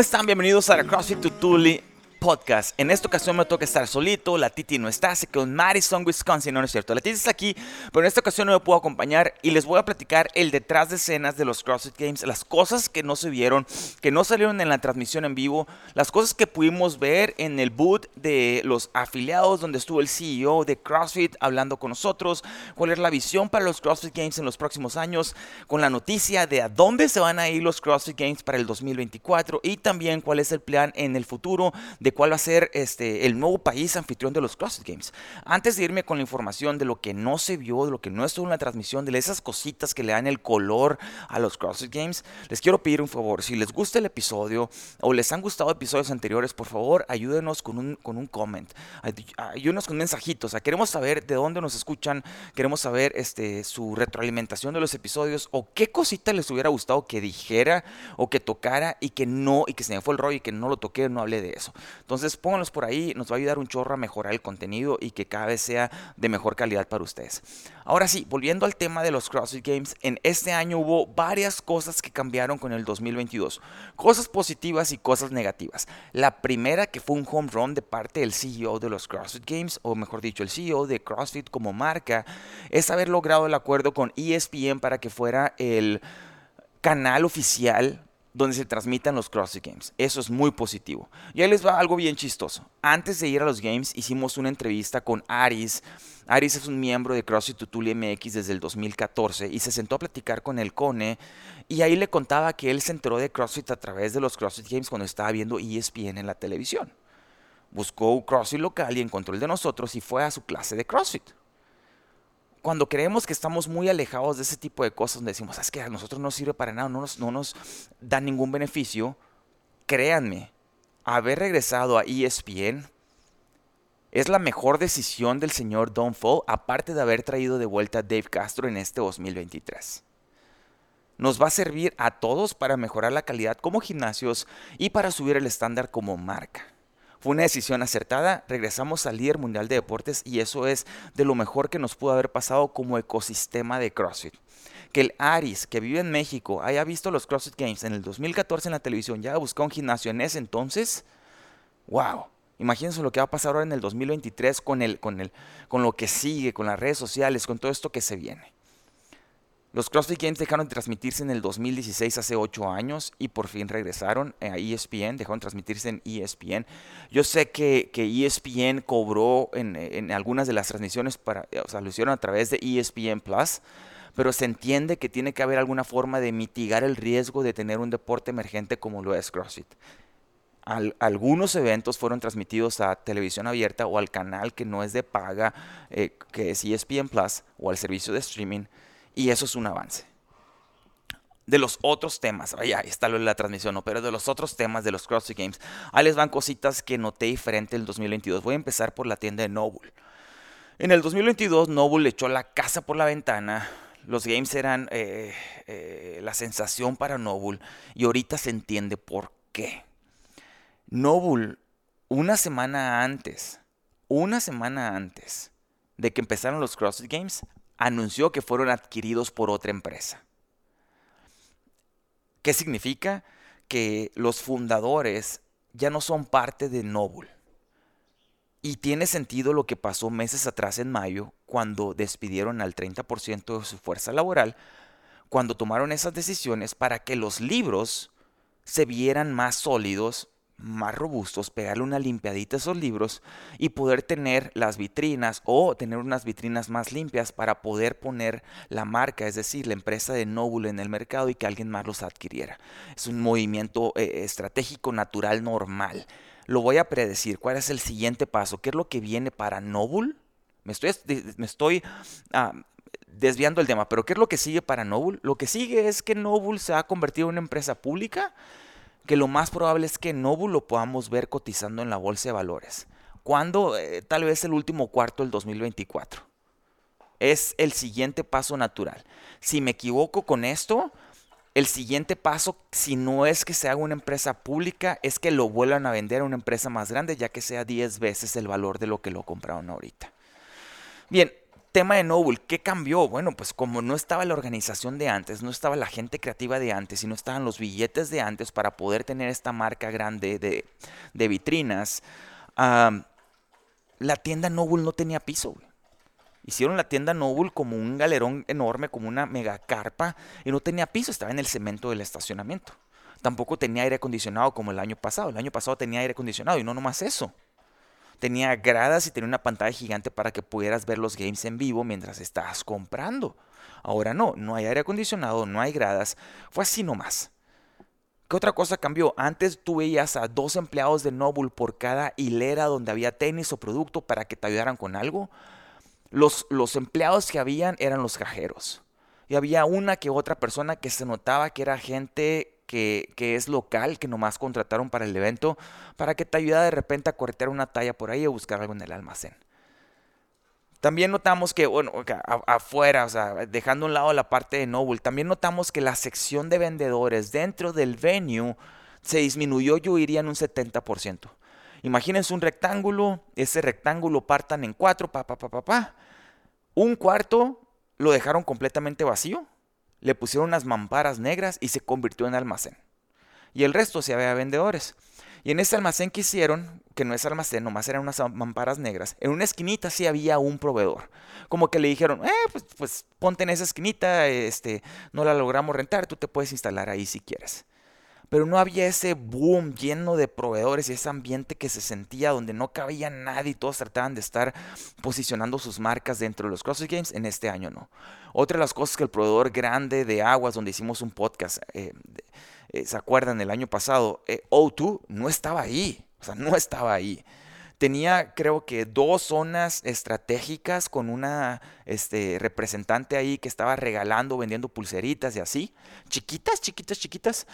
¿Cómo están? Bienvenidos a la CrossFit Tutuli podcast. En esta ocasión me toca estar solito, la Titi no está, se quedó en Madison, Wisconsin, no, no es cierto. La Titi está aquí, pero en esta ocasión no me puedo acompañar y les voy a platicar el detrás de escenas de los CrossFit Games, las cosas que no se vieron, que no salieron en la transmisión en vivo, las cosas que pudimos ver en el boot de los afiliados donde estuvo el CEO de CrossFit hablando con nosotros, cuál es la visión para los CrossFit Games en los próximos años, con la noticia de a dónde se van a ir los CrossFit Games para el 2024 y también cuál es el plan en el futuro de cuál va a ser este, el nuevo país anfitrión de los CrossFit Games. Antes de irme con la información de lo que no se vio, de lo que no estuvo en la transmisión, de esas cositas que le dan el color a los CrossFit Games, les quiero pedir un favor. Si les gusta el episodio o les han gustado episodios anteriores, por favor, ayúdenos con un, con un comment. Ayúdenos con mensajitos. queremos saber de dónde nos escuchan, queremos saber este, su retroalimentación de los episodios o qué cosita les hubiera gustado que dijera o que tocara y que no, y que se me fue el rollo y que no lo toqué, no hablé de eso. Entonces pónganlos por ahí, nos va a ayudar un chorro a mejorar el contenido y que cada vez sea de mejor calidad para ustedes. Ahora sí, volviendo al tema de los CrossFit Games, en este año hubo varias cosas que cambiaron con el 2022. Cosas positivas y cosas negativas. La primera que fue un home run de parte del CEO de los CrossFit Games, o mejor dicho, el CEO de CrossFit como marca, es haber logrado el acuerdo con ESPN para que fuera el canal oficial donde se transmitan los CrossFit Games. Eso es muy positivo. Y ahí les va algo bien chistoso. Antes de ir a los Games hicimos una entrevista con Aris. Aris es un miembro de CrossFit Tutuli MX desde el 2014 y se sentó a platicar con el Cone y ahí le contaba que él se enteró de CrossFit a través de los CrossFit Games cuando estaba viendo ESPN en la televisión. Buscó un CrossFit local y encontró el de nosotros y fue a su clase de CrossFit cuando creemos que estamos muy alejados de ese tipo de cosas, donde decimos, es que a nosotros no sirve para nada, no nos, no nos da ningún beneficio, créanme, haber regresado a ESPN es la mejor decisión del señor Don Fall, aparte de haber traído de vuelta a Dave Castro en este 2023. Nos va a servir a todos para mejorar la calidad como gimnasios y para subir el estándar como marca. Fue una decisión acertada, regresamos al líder mundial de deportes y eso es de lo mejor que nos pudo haber pasado como ecosistema de CrossFit. Que el Aris, que vive en México, haya visto los CrossFit Games en el 2014 en la televisión, ya buscado un gimnasio en ese entonces, wow. Imagínense lo que va a pasar ahora en el 2023 con, el, con, el, con lo que sigue, con las redes sociales, con todo esto que se viene. Los CrossFit Games dejaron de transmitirse en el 2016, hace 8 años, y por fin regresaron a ESPN, dejaron de transmitirse en ESPN. Yo sé que, que ESPN cobró en, en, algunas de las transmisiones, para, o sea, lo hicieron a través de ESPN Plus, pero se entiende que tiene que haber alguna forma de mitigar el riesgo de tener un deporte emergente como lo es CrossFit. algunos eventos fueron transmitidos a televisión abierta o al canal que no es de paga, eh, que es ESPN Plus, o al servicio de streaming y eso es un avance. De los otros temas, ahí está lo de la transmisión, ¿no? pero de los otros temas de los CrossFit Games, ahí les van cositas que noté diferente en el 2022. Voy a empezar por la tienda de Noble. En el 2022, Noble echó la casa por la ventana. Los games eran eh, eh, la sensación para Noble y ahorita se entiende por qué. Noble, una semana antes, una semana antes de que empezaran los CrossFit Games, anunció que fueron adquiridos por otra empresa. ¿Qué significa? Que los fundadores ya no son parte de Noble. Y tiene sentido lo que pasó meses atrás en mayo, cuando despidieron al 30% de su fuerza laboral, cuando tomaron esas decisiones para que los libros se vieran más sólidos más robustos, pegarle una limpiadita a esos libros y poder tener las vitrinas o tener unas vitrinas más limpias para poder poner la marca, es decir, la empresa de Noble en el mercado y que alguien más los adquiriera. Es un movimiento eh, estratégico natural normal. Lo voy a predecir. ¿Cuál es el siguiente paso? ¿Qué es lo que viene para Noble? Me estoy, me estoy ah, desviando el tema, pero ¿qué es lo que sigue para Noble? Lo que sigue es que Noble se ha convertido en una empresa pública que lo más probable es que Nobu lo podamos ver cotizando en la bolsa de valores. ¿Cuándo? Eh, tal vez el último cuarto del 2024. Es el siguiente paso natural. Si me equivoco con esto, el siguiente paso, si no es que se haga una empresa pública, es que lo vuelvan a vender a una empresa más grande, ya que sea 10 veces el valor de lo que lo compraron ahorita. Bien, tema de Noble, ¿qué cambió? Bueno, pues como no estaba la organización de antes, no estaba la gente creativa de antes y no estaban los billetes de antes para poder tener esta marca grande de, vitrinas, la tienda Noble no tenía piso. Hicieron la tienda Noble como un galerón enorme, como una mega carpa, y no tenía piso, estaba en el cemento del estacionamiento. Tampoco tenía aire acondicionado como el año pasado. El año pasado tenía aire acondicionado y no nomás eso tenía gradas y tenía una pantalla gigante para que pudieras ver los games en vivo mientras estabas comprando. Ahora no, no hay aire acondicionado, no hay gradas, fue así nomás. ¿Qué otra cosa cambió? Antes tú veías a dos empleados de Noble por cada hilera donde había tenis o producto para que te ayudaran con algo. Los, los empleados que habían eran los cajeros. Y había una que otra persona que se notaba que era gente que, es local, que nomás contrataron para el evento, para que te ayude de repente a corretear una talla por ahí o buscar algo en el almacén. También notamos que, bueno, afuera, o sea, dejando a un lado la parte de Noble, también notamos que la sección de vendedores dentro del venue se disminuyó, yo iría en un 70%. Imagínense un rectángulo, ese rectángulo partan en cuatro, pa, pa, pa, pa, pa. Un cuarto lo dejaron completamente vacío le pusieron unas mamparas negras y se convirtió en almacén. Y el resto se había vendedores. Y en ese almacén que hicieron, que no es almacén, nomás eran unas mamparas negras, en una esquinita sí había un proveedor. Como que le dijeron, eh, pues, pues ponte en esa esquinita, este, no la logramos rentar, tú te puedes instalar ahí si quieres pero no había ese boom lleno de proveedores y ese ambiente que se sentía donde no cabía nadie y todos trataban de estar posicionando sus marcas dentro de los CrossFit Games. En este año no. Otra de las cosas que el proveedor grande de aguas, donde hicimos un podcast, eh, eh, ¿se acuerdan? El año pasado, eh, O2 no estaba ahí. O sea, no estaba ahí tenía creo que dos zonas estratégicas con una este, representante ahí que estaba regalando, vendiendo pulseritas y así. Chiquitas, chiquitas, chiquitas.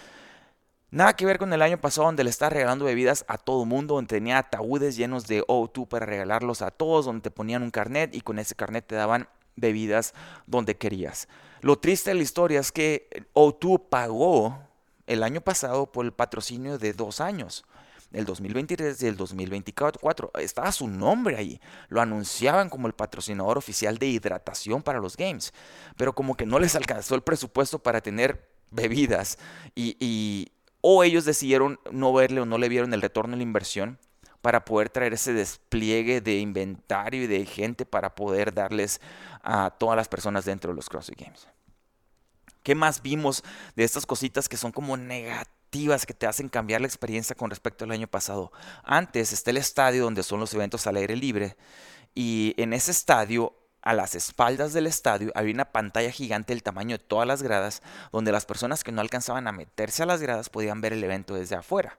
Nada que ver con el año pasado donde le estaba regalando bebidas a todo mundo, donde tenía ataúdes llenos de O2 para regalarlos a todos, donde te ponían un carnet y con ese carnet te daban bebidas donde querías. Lo triste de la historia es que O2 pagó el año pasado por el patrocinio de dos años, el 2023 y el 2024. Estaba su nombre ahí. Lo anunciaban como el patrocinador oficial de hidratación para los games. Pero como que no les alcanzó el presupuesto para tener bebidas y, o ellos decidieron no verle o no le vieron el retorno en la inversión para poder traer ese despliegue de inventario y de gente para poder darles a todas las personas dentro de los CrossFit Games. ¿Qué más vimos de estas cositas que son como negativas, que te hacen cambiar la experiencia con respecto al año pasado? Antes está el estadio donde son los eventos al aire libre y en ese estadio a las espaldas del estadio había una pantalla gigante del tamaño de todas las gradas, donde las personas que no alcanzaban a meterse a las gradas podían ver el evento desde afuera.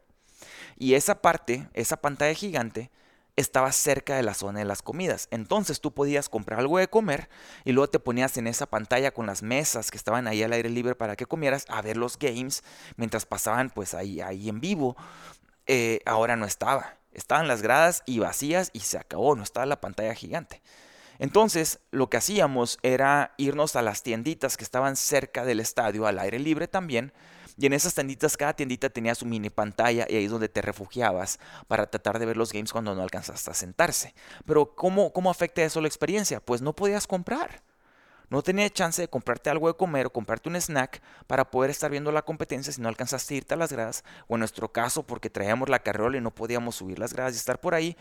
Y esa parte, esa pantalla gigante, estaba cerca de la zona de las comidas. Entonces tú podías comprar algo de comer y luego te ponías en esa pantalla con las mesas que estaban ahí al aire libre para que comieras a ver los games mientras pasaban pues ahí, ahí en vivo. Eh, ahora no estaba. Estaban las gradas y vacías y se acabó, no estaba la pantalla gigante. Entonces, lo que hacíamos era irnos a las tienditas que estaban cerca del estadio, al aire libre también, y en esas tienditas, cada tiendita tenía su mini pantalla y ahí es donde te refugiabas para tratar de ver los games cuando no alcanzaste a sentarse. Pero ¿cómo, cómo afecta eso la experiencia? Pues no podías comprar. No tenías chance de comprarte algo de comer o comprarte un snack para poder estar viendo la competencia si no alcanzaste a irte a las gradas, o en nuestro caso porque traíamos la carriola y no podíamos subir las gradas y estar por ahí,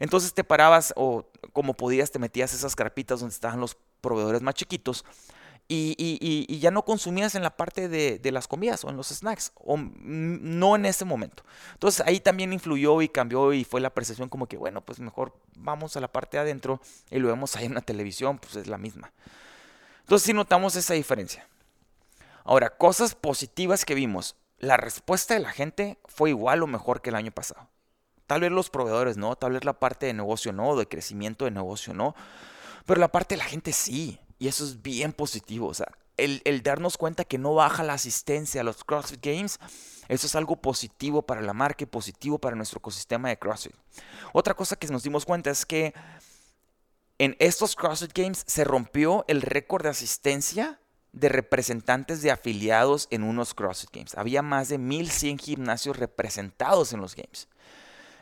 entonces te parabas o como podías te metías esas carpitas donde estaban los proveedores más chiquitos y, ya no consumías en la parte de, las comidas o en los snacks, o no en ese momento. Entonces ahí también influyó y cambió y fue la percepción como que, bueno, pues mejor vamos a la parte de adentro y lo vemos ahí en la televisión, pues es la misma. Entonces sí notamos esa diferencia. Ahora, cosas positivas que vimos. La respuesta de la gente fue igual o mejor que el año pasado. Tal vez los proveedores no, tal vez la parte de negocio no, de crecimiento de negocio no, pero la parte de la gente sí, y eso es bien positivo. O sea, el, darnos cuenta que no baja la asistencia a los CrossFit Games, eso es algo positivo para la marca y positivo para nuestro ecosistema de CrossFit. Otra cosa que nos dimos cuenta es que en estos CrossFit Games se rompió el récord de asistencia de representantes de afiliados en unos CrossFit Games. Había más de 1100 gimnasios representados en los Games.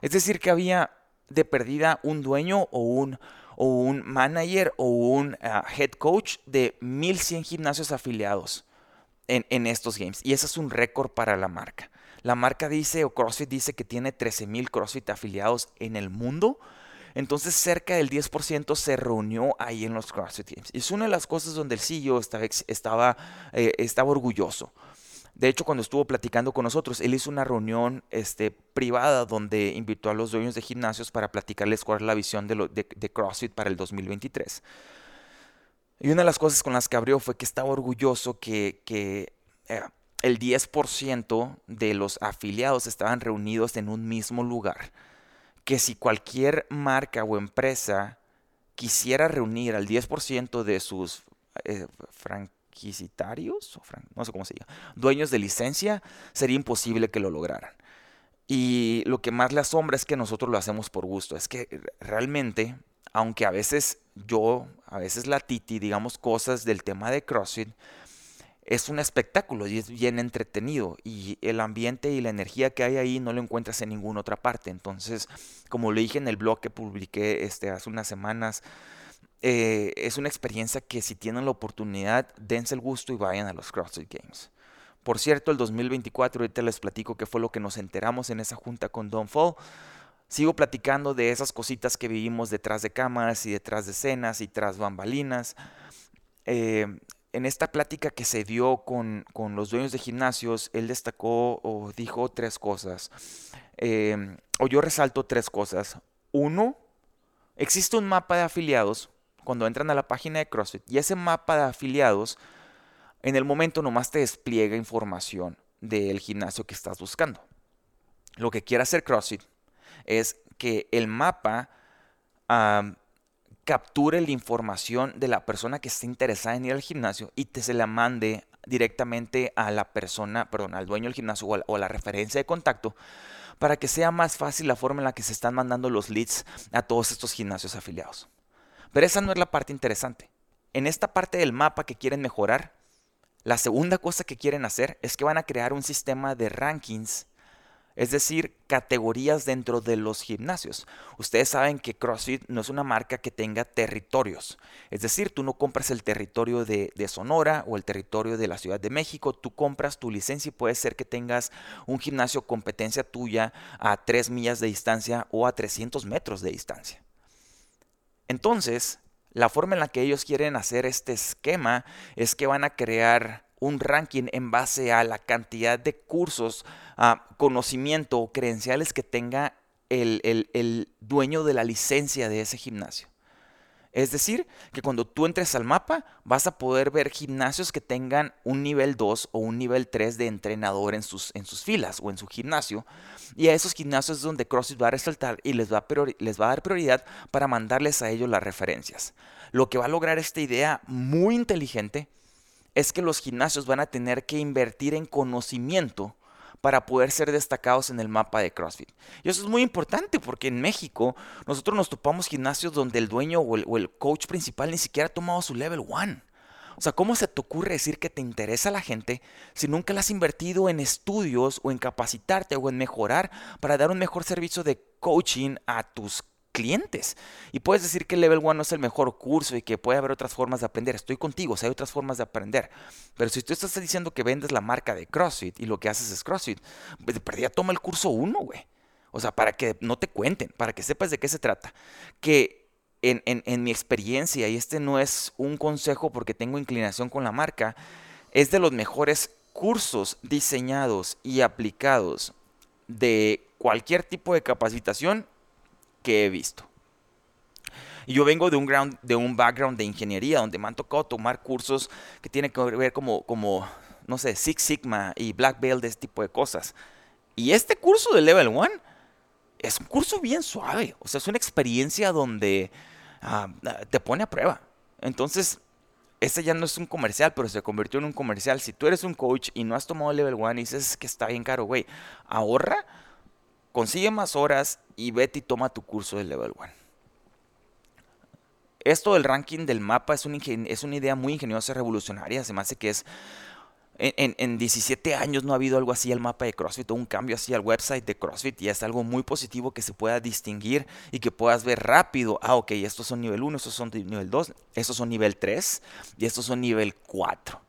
Es decir, que había de perdida un dueño o un, o un manager o un ah, head coach de 1100 gimnasios afiliados en, en estos games. Y ese es un récord para la marca. La marca dice, o CrossFit dice que tiene 13.000 CrossFit afiliados en el mundo. Entonces cerca del 10% se reunió ahí en los CrossFit Games. Y es una de las cosas donde el CEO estaba, estaba, eh, estaba orgulloso. De hecho, cuando estuvo platicando con nosotros, él hizo una reunión este, privada donde invitó a los dueños de gimnasios para platicarles cuál es la visión de, CrossFit para el 2023. Y una de las cosas con las que abrió fue que estaba orgulloso que, que eh, el 10% de los afiliados estaban reunidos en un mismo lugar. Que si cualquier marca o empresa quisiera reunir al 10% de sus eh, requisitarios, o no sé cómo se llama, dueños de licencia, sería imposible que lo lograran. Y lo que más le asombra es que nosotros lo hacemos por gusto. Es que realmente, aunque a veces yo, a veces la Titi, digamos cosas del tema de CrossFit, es un espectáculo y es bien entretenido. Y el ambiente y la energía que hay ahí no lo encuentras en ninguna otra parte. Entonces, como le dije en el blog que publiqué este, hace unas semanas, eh, es una experiencia que si tienen la oportunidad, dense el gusto y vayan a los CrossFit Games. Por cierto, el 2024, ahorita les platico qué fue lo que nos enteramos en esa junta con Don Fall. Sigo platicando de esas cositas que vivimos detrás de cámaras y detrás de escenas y tras bambalinas. Eh, en esta plática que se dio con, los dueños de gimnasios, él destacó o dijo tres cosas. Eh, o yo resalto tres cosas. Uno, existe un mapa de afiliados cuando entran a la página de CrossFit y ese mapa de afiliados en el momento nomás te despliega información del gimnasio que estás buscando. Lo que quiere hacer CrossFit es que el mapa capture la información de la persona que está interesada en ir al gimnasio y te se la mande directamente a la persona, perdón, al dueño del gimnasio o o a la referencia de contacto para que sea más fácil la forma en la que se están mandando los leads a todos estos gimnasios afiliados. Pero esa no es la parte interesante. En esta parte del mapa que quieren mejorar, la segunda cosa que quieren hacer es que van a crear un sistema de rankings, es decir, categorías dentro de los gimnasios. Ustedes saben que CrossFit no es una marca que tenga territorios. Es decir, tú no compras el territorio de, Sonora o el territorio de la Ciudad de México, tú compras tu licencia y puede ser que tengas un gimnasio competencia tuya a 3 millas de distancia o a 300 metros de distancia. Entonces, la forma en la que ellos quieren hacer este esquema es que van a crear un ranking en base a la cantidad de cursos, conocimiento o credenciales que tenga el dueño de la licencia de ese gimnasio. Es decir, que cuando tú entres al mapa vas a poder ver gimnasios que tengan un nivel 2 o un nivel 3 de entrenador en sus, en sus filas o en su gimnasio. Y a esos gimnasios es donde CrossFit va a resaltar y les va les va a dar prioridad para mandarles a ellos las referencias. Lo que va a lograr esta idea muy inteligente es que los gimnasios van a tener que invertir en conocimiento para poder ser destacados en el mapa de CrossFit. Y eso es muy importante porque en México nosotros nos topamos gimnasios donde el dueño o el, coach principal ni siquiera ha tomado su level 1. O sea, ¿cómo se te ocurre decir que te interesa la gente si nunca la has invertido en estudios o en capacitarte o en mejorar para dar un mejor servicio de coaching a tus clientes. Y puedes decir que el Level 1 no es el mejor curso y que puede haber otras formas de aprender. Estoy contigo, si hay otras formas de aprender. Pero si tú estás diciendo que vendes la marca de CrossFit y lo que haces es CrossFit, pues, de perdida toma el curso 1, güey. O sea, para que no te cuenten, para que sepas de qué se trata. Que en mi experiencia, y este no es un consejo porque tengo inclinación con la marca, es de los mejores cursos diseñados y aplicados de cualquier tipo de capacitación que he visto. Y yo vengo de un, ground, de un background de ingeniería, donde me han tocado tomar cursos que tienen que ver como, como, no sé, Six Sigma y Black Belt, de este tipo de cosas. Y este curso de Level 1 es un curso bien suave. O sea, es una experiencia donde ah, te pone a prueba. Entonces, este ya no es un comercial, pero se convirtió en un comercial. Si tú eres un coach y no has tomado Level 1 y dices que está bien caro, güey, ahorra Consigue más horas y vete y toma tu curso de Level 1. Esto del ranking del mapa es, es una idea muy ingeniosa y revolucionaria. Se me hace que es en, 17 años no ha habido algo así al mapa de CrossFit o un cambio así al website de CrossFit y es algo muy positivo que se pueda distinguir y que puedas ver rápido, ah, ok, estos son nivel 1, estos son nivel 2, estos son nivel 3 y estos son nivel 4.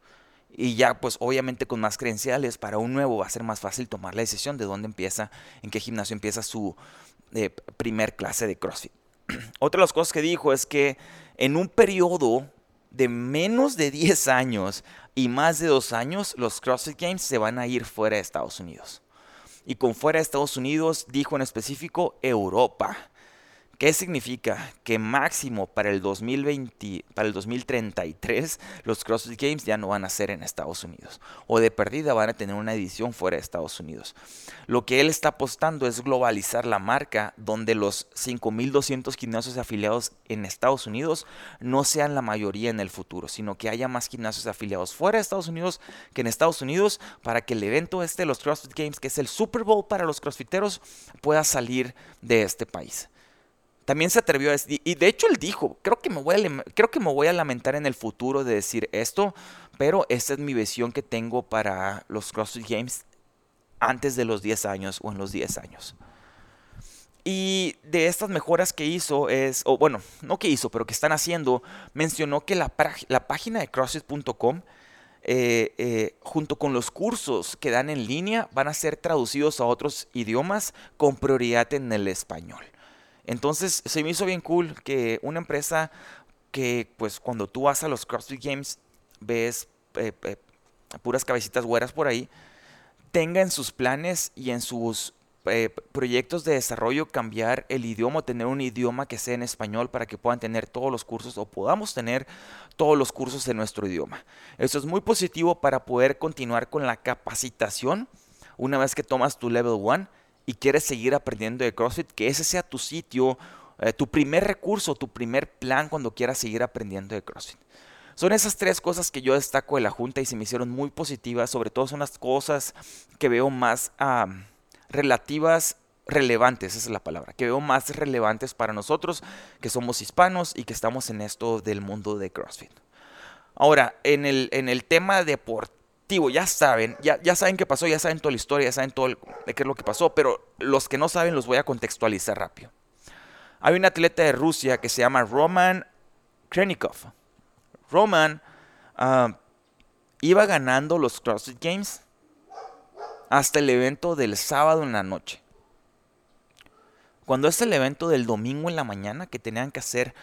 Y ya pues obviamente con más credenciales para un nuevo va a ser más fácil tomar la decisión de dónde empieza, en qué gimnasio empieza su eh, primer clase de CrossFit. Otra de las cosas que dijo es que en un periodo de menos de 10 años y más de dos años, los CrossFit Games se van a ir fuera de Estados Unidos. Y con fuera de Estados Unidos dijo en específico Europa. ¿Qué significa? Que máximo para el 2020, para el 2033, los CrossFit Games ya no van a ser en Estados Unidos. O de perdida van a tener una edición fuera de Estados Unidos. Lo que él está apostando es globalizar la marca, donde los 5.200 gimnasios afiliados en Estados Unidos no sean la mayoría en el futuro, sino que haya más gimnasios afiliados fuera de Estados Unidos que en Estados Unidos, para que el evento este, los CrossFit Games, que es el Super Bowl para los crossfiteros, pueda salir de este país también se atrevió a decir, y de hecho él dijo, creo que, me voy a, lamentar en el futuro de decir esto, pero esta es mi visión que tengo para los CrossFit Games antes de los 10 años o en los 10 años. Y de estas mejoras que hizo es, o bueno, no que hizo, pero que están haciendo, mencionó que la, la página de CrossFit.com, eh, eh, junto con los cursos que dan en línea, van a ser traducidos a otros idiomas con prioridad en el español. Entonces se me hizo bien cool que una empresa que pues cuando tú vas a los CrossFit Games ves eh, eh, puras cabecitas güeras por ahí, tenga en sus planes y en sus eh, proyectos de desarrollo cambiar el idioma, tener un idioma que sea en español para que puedan tener todos los cursos o podamos tener todos los cursos en nuestro idioma. Eso es muy positivo para poder continuar con la capacitación una vez que tomas tu level 1 y quieres seguir aprendiendo de CrossFit, que ese sea tu sitio, eh, tu primer recurso, tu primer plan cuando quieras seguir aprendiendo de CrossFit. Son esas tres cosas que yo destaco de la Junta y se me hicieron muy positivas. Sobre todo son las cosas que veo más relativas, relevantes, esa es la palabra, que veo más relevantes para nosotros que somos hispanos y que estamos en esto del mundo de CrossFit. Ahora, en el, en el tema deportivo, ya saben, ya, ya saben qué pasó, ya saben toda la historia, ya saben todo de qué es lo que pasó, pero los que no saben los voy a contextualizar rápido. Hay un atleta de Rusia que se llama Roman Krenikov. Roman ah, iba ganando los CrossFit Games hasta el evento del sábado en la noche. Cuando es el evento del domingo en la mañana que tenían que hacer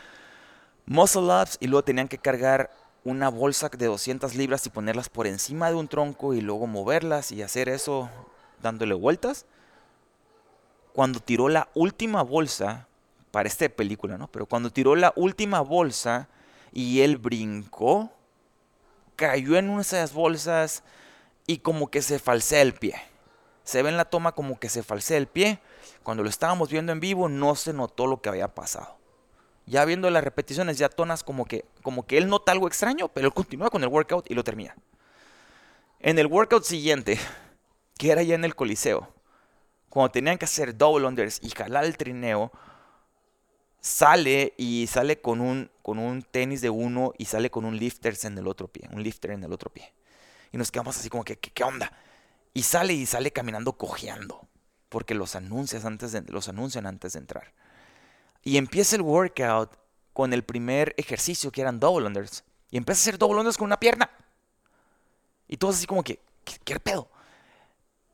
muscle ups y luego tenían que cargar una bolsa de 200 libras y ponerlas por encima de un tronco y luego moverlas y hacer eso dándole vueltas. Cuando tiró la última bolsa, parece película, ¿no? Pero cuando tiró la última bolsa y él brincó, cayó en una de esas bolsas y como que se falsea el pie. Se ve en la toma como que se falsea el pie. Cuando lo estábamos viendo en vivo no se notó lo que había pasado ya viendo las repeticiones, ya tonas como que, como que él nota algo extraño, pero él continúa con el workout y lo termina. En el workout siguiente, que era ya en el Coliseo, cuando tenían que hacer double unders y jalar el trineo, sale y sale con un, con un tenis de uno y sale con un lifters en el otro pie, un lifter en el otro pie. Y nos quedamos así como que, ¿qué, onda? Y sale y sale caminando cojeando, porque los, anuncias antes los anuncian antes de entrar. Y empieza el workout con el primer ejercicio que eran double unders. Y empieza a hacer double unders con una pierna. Y todos así como que, ¿qué, pedo?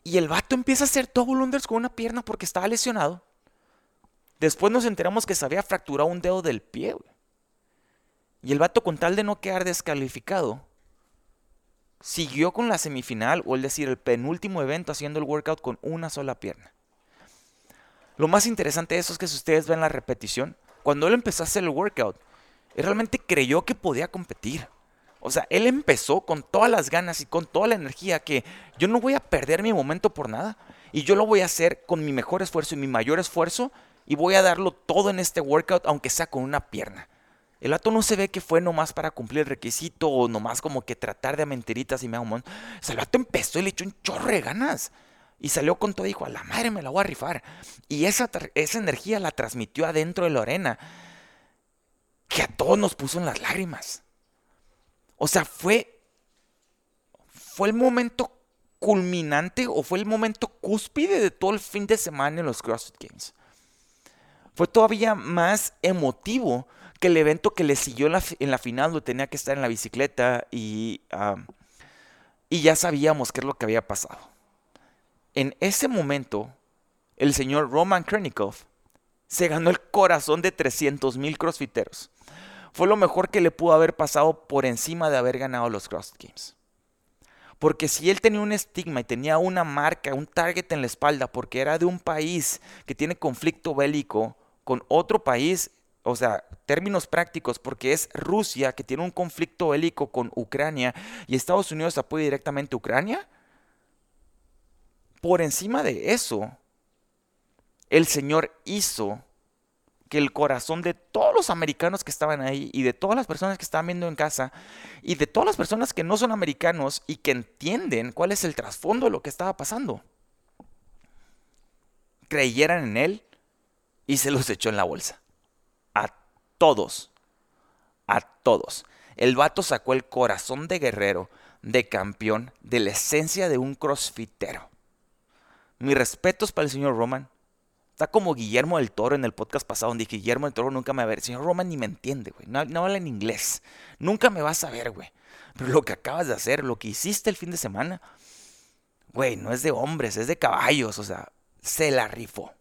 Y el vato empieza a hacer double unders con una pierna porque estaba lesionado. Después nos enteramos que se había fracturado un dedo del pie. Y el vato con tal de no quedar descalificado, siguió con la semifinal, o es decir, el penúltimo evento haciendo el workout con una sola pierna. Lo más interesante de eso es que si ustedes ven la repetición, cuando él empezó a hacer el workout, él realmente creyó que podía competir. O sea, él empezó con todas las ganas y con toda la energía que yo no voy a perder mi momento por nada. Y yo lo voy a hacer con mi mejor esfuerzo y mi mayor esfuerzo. Y voy a darlo todo en este workout, aunque sea con una pierna. El ato no se ve que fue nomás para cumplir el requisito o nomás como que tratar de mentiritas y me hago O sea, el ato empezó y le echó un chorro de ganas. Y salió con todo y dijo, a la madre me la voy a rifar. Y esa, esa energía la transmitió adentro de Lorena, que a todos nos puso en las lágrimas. O sea, fue, fue el momento culminante o fue el momento cúspide de todo el fin de semana en los CrossFit Games. Fue todavía más emotivo que el evento que le siguió en la, final, donde tenía que estar en la bicicleta y, y ya sabíamos qué es lo que había pasado. En ese momento, el señor Roman Krennikov se ganó el corazón de 300 mil crossfiteros. Fue lo mejor que le pudo haber pasado por encima de haber ganado los CrossFit Games. Porque si él tenía un estigma y tenía una marca, un target en la espalda, porque era de un país que tiene conflicto bélico con otro país, o sea, términos prácticos, porque es Rusia que tiene un conflicto bélico con Ucrania y Estados Unidos apoya directamente a Ucrania, por encima de eso, el Señor hizo que el corazón de todos los americanos que estaban ahí y de todas las personas que estaban viendo en casa y de todas las personas que no son americanos y que entienden cuál es el trasfondo de lo que estaba pasando, creyeran en él y se los echó en la bolsa. A todos. A todos. El vato sacó el corazón de guerrero, de campeón, de la esencia de un crossfitero. Mis respetos para el señor Roman. Está como Guillermo del Toro en el podcast pasado, donde dije, Guillermo del Toro nunca me va a ver. El señor Roman ni me entiende, güey. No, habla en inglés. Nunca me vas a ver, güey. Pero lo que acabas de hacer, lo que hiciste el fin de semana, güey, no es de hombres, es de caballos. O sea, se la rifó.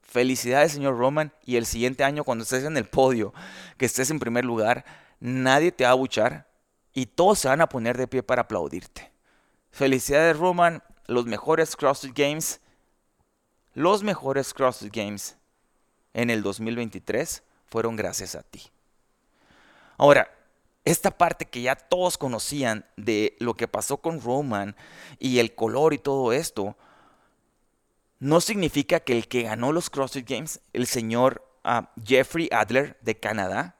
Felicidades, señor Roman. Y el siguiente año, cuando estés en el podio, que estés en primer lugar, nadie te va a buchar y todos se van a poner de pie para aplaudirte. Felicidades, Roman. Los mejores CrossFit Games los mejores CrossFit Games en el 2023 fueron gracias a ti. Ahora, esta parte que ya todos conocían de lo que pasó con Roman y el color y todo esto, no significa que el que ganó los CrossFit Games, el señor ah, Jeffrey Adler de Canadá,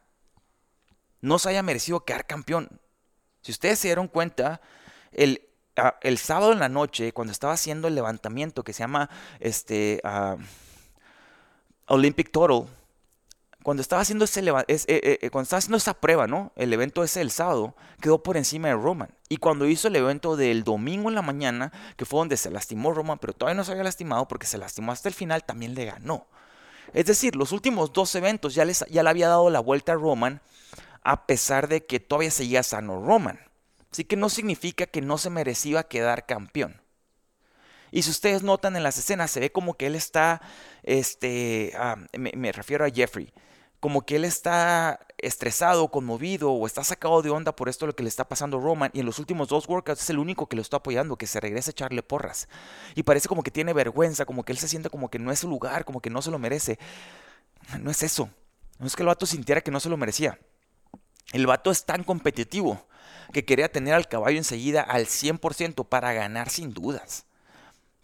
no se haya merecido quedar campeón. Si ustedes se dieron cuenta, el, el sábado en la noche, cuando estaba haciendo el levantamiento que se llama este, ah, Olympic Total, cuando estaba haciendo ese eh, eh, eh, cuando estaba haciendo esa prueba, ¿no? El evento ese del sábado quedó por encima de Roman. Y cuando hizo el evento del domingo en la mañana, que fue donde se lastimó Roman, pero todavía no se había lastimado porque se lastimó hasta el final, también le ganó. Es decir, los últimos dos eventos ya, ya le había dado la vuelta a Roman, a pesar de que todavía seguía sano Roman. Así que no significa que no se merecía quedar campeón. Y si ustedes notan en las escenas, se ve como que él está, este, ah, me, refiero a Jeffrey, como que él está estresado, conmovido o está sacado de onda por esto lo que le está pasando a Roman. Y en los últimos dos workouts es el único que lo está apoyando, que se regresa a echarle porras. Y parece como que tiene vergüenza, como que él se siente como que no es su lugar, como que no se lo merece. No es eso. No es que el vato sintiera que no se lo merecía. El vato es tan competitivo que quería tener al caballo enseguida al 100% para ganar sin dudas.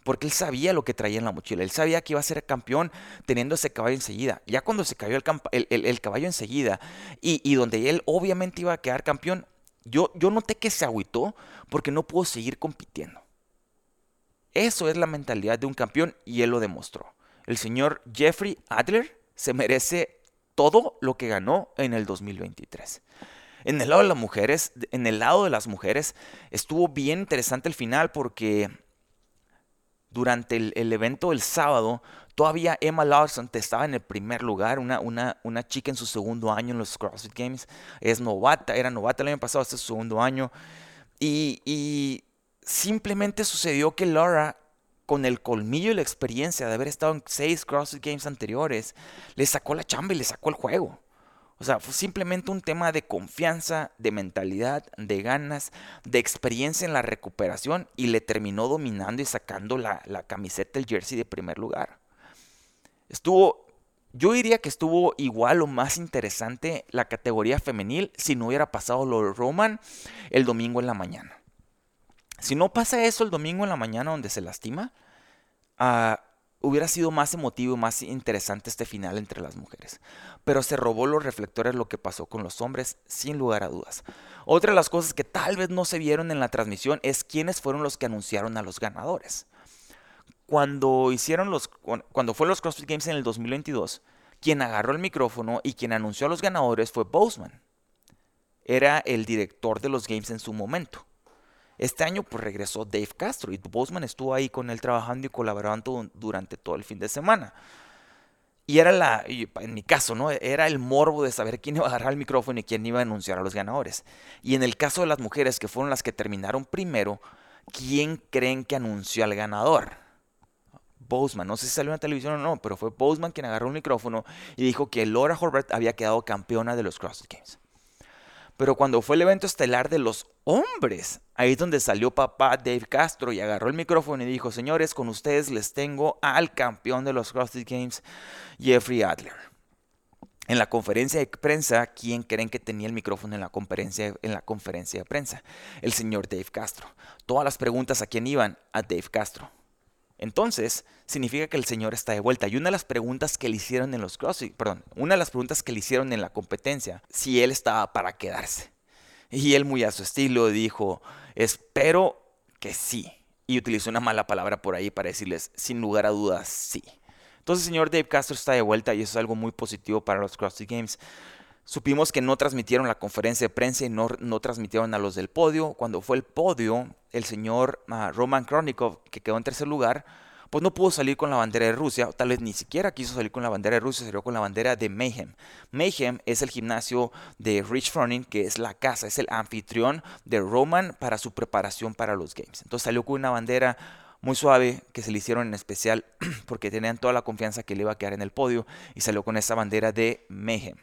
Porque él sabía lo que traía en la mochila. Él sabía que iba a ser campeón teniendo ese caballo enseguida. Ya cuando se cayó el, caballo enseguida y, donde él obviamente iba a quedar campeón, yo, yo noté que se agüitó porque no pudo seguir compitiendo. Eso es la mentalidad de un campeón y él lo demostró. El señor Jeffrey Adler se merece todo lo que ganó en el 2023. En el lado de las mujeres, en el lado de las mujeres, estuvo bien interesante el final porque durante el, evento del sábado, todavía Emma Larson estaba en el primer lugar, una, chica en su segundo año en los CrossFit Games. Es novata, era novata el año pasado, este es su segundo año. Y simplemente sucedió que Laura, con el colmillo y la experiencia de haber estado en seis CrossFit Games anteriores, le sacó la chamba y le sacó el juego. O sea, fue simplemente un tema de confianza, de mentalidad, de ganas, de experiencia en la recuperación y le terminó dominando y sacando la, camiseta, el jersey de primer lugar. Estuvo, yo diría que estuvo igual o más interesante la categoría femenil si no hubiera pasado lo Roman el domingo en la mañana. Si no pasa eso el domingo en la mañana donde se lastima, uh, hubiera sido más emotivo y más interesante este final entre las mujeres. Pero se robó los reflectores lo que pasó con los hombres, sin lugar a dudas. Otra de las cosas que tal vez no se vieron en la transmisión es quiénes fueron los que anunciaron a los ganadores. Cuando hicieron los cuando fue los CrossFit Games en el 2022, quien agarró el micrófono y quien anunció a los ganadores fue Boseman. Era el director de los games en su momento. Este año pues regresó Dave Castro y Boseman estuvo ahí con él trabajando y colaborando durante todo el fin de semana. Y era la, en mi caso, ¿no? Era el morbo de saber quién iba a agarrar el micrófono y quién iba a anunciar a los ganadores. Y en el caso de las mujeres que fueron las que terminaron primero, ¿quién creen que anunció al ganador? Boseman, no sé si salió en la televisión o no, pero fue Boseman quien agarró el micrófono y dijo que Laura Horvath había quedado campeona de los CrossFit Games. Pero cuando fue el evento estelar de los hombres, ahí es donde salió papá Dave Castro y agarró el micrófono y dijo, señores, con ustedes les tengo al campeón de los CrossFit Games, Jeffrey Adler. En la conferencia de prensa, ¿quién creen que tenía el micrófono en la conferencia, en la conferencia de prensa? El señor Dave Castro. Todas las preguntas a quién iban, a Dave Castro. Entonces, significa que el Señor está de vuelta. Y una de las preguntas que le hicieron en los CrossFit, perdón, una de las preguntas que le hicieron en la competencia, si él estaba para quedarse. Y él muy a su estilo dijo, espero que sí. Y utilizó una mala palabra por ahí para decirles, sin lugar a dudas, sí. Entonces el señor Dave Castro está de vuelta y eso es algo muy positivo para los CrossFit Games. Supimos que no transmitieron la conferencia de prensa y no, no transmitieron a los del podio. Cuando fue el podio, el señor ah, Roman Kronikov, que quedó en tercer lugar, pues no pudo salir con la bandera de Rusia, tal vez ni siquiera quiso salir con la bandera de Rusia, salió con la bandera de Mayhem. Mayhem es el gimnasio de Rich Froning, que es la casa, es el anfitrión de Roman para su preparación para los Games. Entonces salió con una bandera muy suave que se le hicieron en especial porque tenían toda la confianza que le iba a quedar en el podio y salió con esa bandera de Mayhem.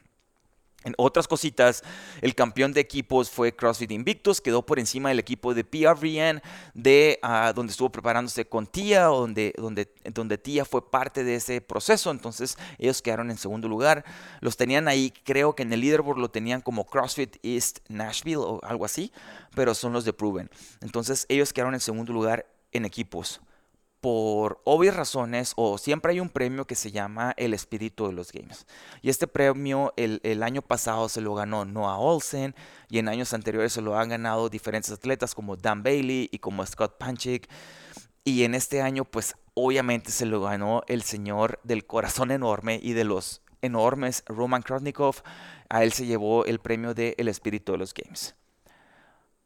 En otras cositas, el campeón de equipos fue CrossFit Invictus, quedó por encima del equipo de PRVN, de ah, donde estuvo preparándose con Tia, donde, donde, donde Tia fue parte de ese proceso, entonces ellos quedaron en segundo lugar. Los tenían ahí, creo que en el leaderboard lo tenían como CrossFit East Nashville o algo así, pero son los de Proven. Entonces ellos quedaron en segundo lugar en equipos por obvias razones, o siempre hay un premio que se llama el espíritu de los games. Y este premio el, año pasado se lo ganó Noah Olsen y en años anteriores se lo han ganado diferentes atletas como Dan Bailey y como Scott Panchik. Y en este año pues obviamente se lo ganó el señor del corazón enorme y de los enormes Roman Krotnikov. A él se llevó el premio de el espíritu de los games.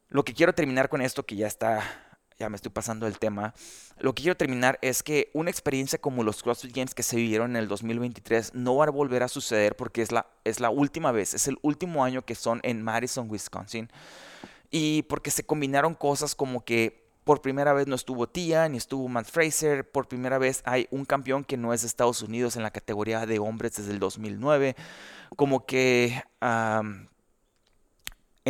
Lo que quiero terminar con esto que ya está ya me estoy pasando el tema. Lo que quiero terminar es que una experiencia como los CrossFit Games que se vivieron en el 2023 no va a volver a suceder porque es la, es la última vez, es el último año que son en Madison, Wisconsin. Y porque se combinaron cosas como que por primera vez no estuvo Tia ni estuvo Matt Fraser. Por primera vez hay un campeón que no es de Estados Unidos en la categoría de hombres desde el 2009. Como que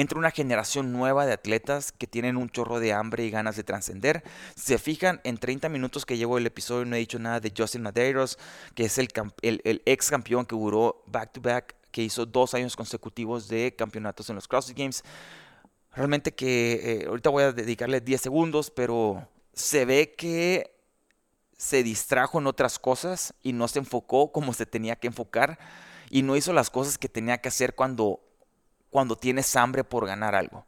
entra una generación nueva de atletas que tienen un chorro de hambre y ganas de trascender. Si se fijan, en 30 minutos que llevo el episodio no he dicho nada de Justin Madeiros, que es el, ex campeón que duró back to back, que hizo dos años consecutivos de campeonatos en los CrossFit Games. Realmente que eh, ahorita voy a dedicarle 10 segundos, pero se ve que se distrajo en otras cosas y no se enfocó como se tenía que enfocar y no hizo las cosas que tenía que hacer cuando cuando tienes hambre por ganar algo.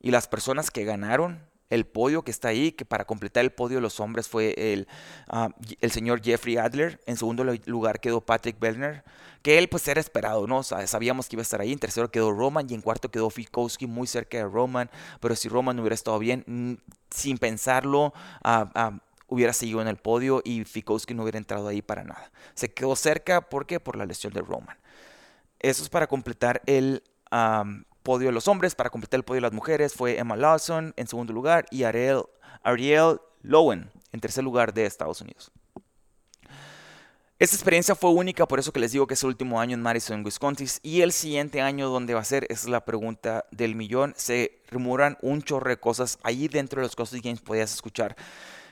Y las personas que ganaron el podio que está ahí, que para completar el podio de los hombres fue el, ah, el señor Jeffrey Adler. En segundo lugar quedó Patrick Bellner, que él pues era esperado, ¿no? sabíamos que iba a estar ahí. En tercero quedó Roman y en cuarto quedó Fikowski muy cerca de Roman. Pero si Roman hubiera estado bien, sin pensarlo, ah, ah, hubiera seguido en el podio y Fikowski no hubiera entrado ahí para nada. Se quedó cerca, ¿por qué? Por la lesión de Roman. Eso es para completar el podio de los hombres. Para completar el podio de las mujeres fue Emma Lawson en segundo lugar y Ariel, Ariel Lowen en tercer lugar de Estados Unidos. Esta experiencia fue única, por eso que les digo que es el último año en Madison, Wisconsin. Y el siguiente año, ¿dónde va a ser? Es la pregunta del millón. Se rumoran un chorro de cosas. Allí dentro de los CrossFit Games podías escuchar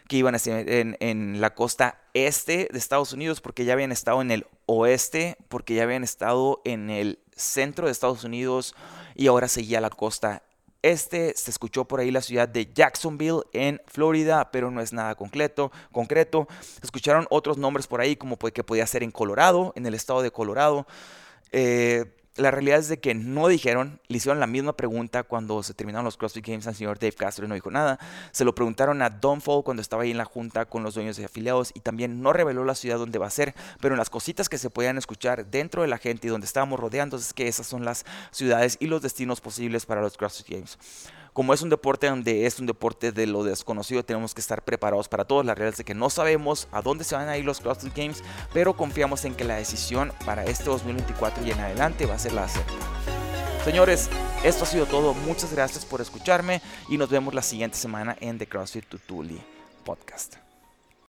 que iban a ser en, la costa este de Estados Unidos, porque ya habían estado en el oeste, porque ya habían estado en el centro de Estados Unidos y ahora seguía la costa este. Se escuchó por ahí la ciudad de Jacksonville en Florida, pero no es nada concreto. concreto. escucharon otros nombres por ahí como que podía ser en Colorado, en el estado de Colorado. Eh, la realidad es de que no dijeron, le hicieron la misma pregunta cuando se terminaron los CrossFit Games al señor Dave Castro y no dijo nada. Se lo preguntaron a Don Fall cuando estaba ahí en la junta con los dueños de afiliados y también no reveló la ciudad donde va a ser, pero en las cositas que se podían escuchar dentro de la gente y donde estábamos rodeando es que esas son las ciudades y los destinos posibles para los CrossFit Games. Como es un deporte donde es un deporte de lo desconocido, tenemos que estar preparados para todos. La realidad es que no sabemos a dónde se van a ir los CrossFit Games, pero confiamos en que la decisión para este 2024 y en adelante va a ser la acertada. Señores, esto ha sido todo. Muchas gracias por escucharme y nos vemos la siguiente semana en The CrossFit Tutuli podcast.